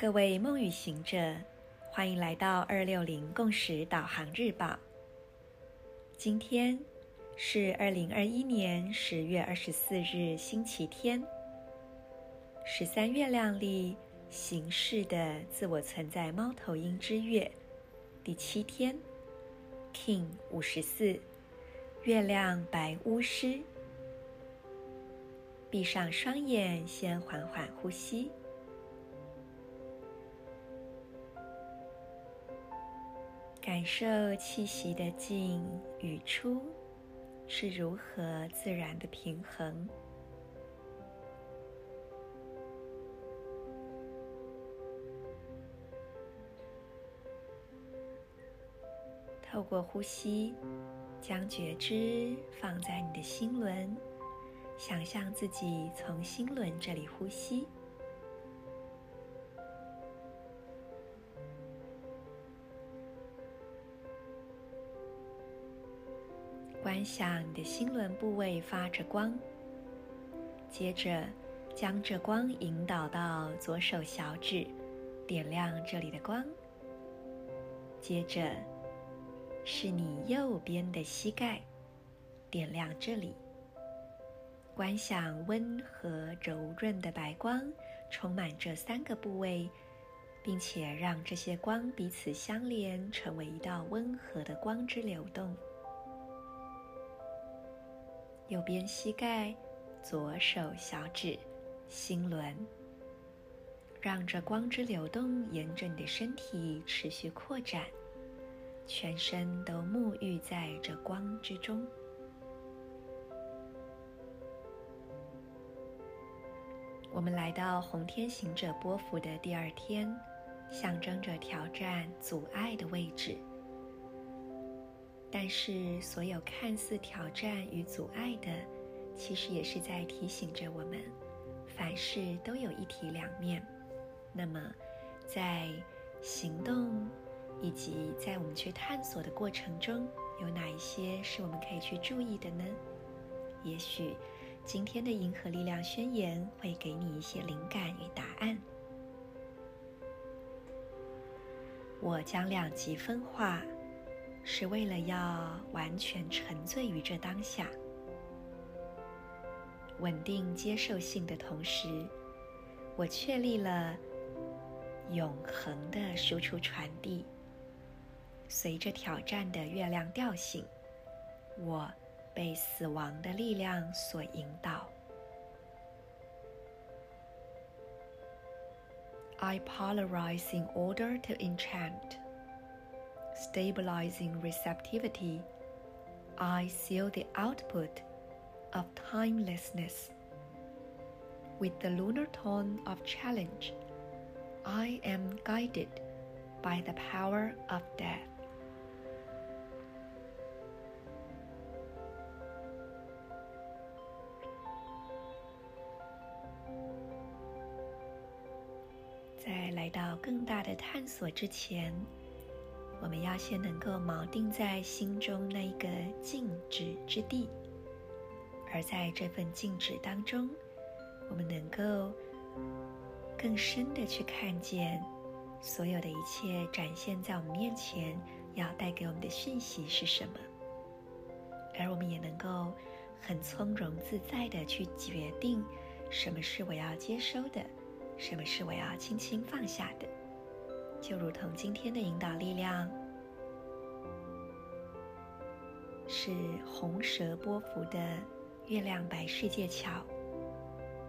各位梦与行者，欢迎来到二六零共识导航日报。今天是二零二一年十月二十四日，星期天，十三月亮历形势的自我存在猫头鹰之月第七天，King 五十四，月亮白巫师。闭上双眼，先缓缓呼吸。感受气息的进与出是如何自然的平衡。透过呼吸，将觉知放在你的心轮，想象自己从心轮这里呼吸。观想你的心轮部位发着光，接着将这光引导到左手小指，点亮这里的光。接着是你右边的膝盖，点亮这里。观想温和柔润的白光充满这三个部位，并且让这些光彼此相连，成为一道温和的光之流动。右边膝盖，左手小指，心轮，让这光之流动沿着你的身体持续扩展，全身都沐浴在这光之中。我们来到红天行者波符的第二天，象征着挑战、阻碍的位置。是，所有看似挑战与阻碍的，其实也是在提醒着我们，凡事都有一体两面。那么，在行动以及在我们去探索的过程中，有哪一些是我们可以去注意的呢？也许今天的银河力量宣言会给你一些灵感与答案。我将两极分化。是为了要完全沉醉于这当下，稳定接受性的同时，我确立了永恒的输出传递。随着挑战的月亮调性，我被死亡的力量所引导。I polarize in order to enchant. Stabilizing receptivity, I seal the output of timelessness. With the lunar tone of challenge, I am guided by the power of death. 在我们要先能够锚定在心中那一个静止之地，而在这份静止当中，我们能够更深的去看见所有的一切展现在我们面前要带给我们的讯息是什么，而我们也能够很从容自在的去决定什么是我要接收的，什么是我要轻轻放下的。就如同今天的引导力量是红蛇波符的月亮白世界桥，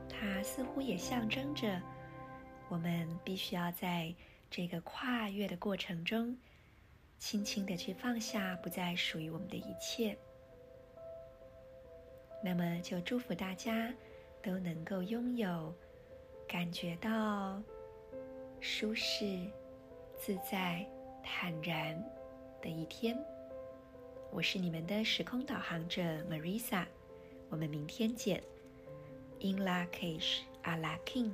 它似乎也象征着我们必须要在这个跨越的过程中，轻轻的去放下不再属于我们的一切。那么，就祝福大家都能够拥有感觉到舒适。自在、坦然的一天。我是你们的时空导航者 Marisa，我们明天见。In La Cage, a la King。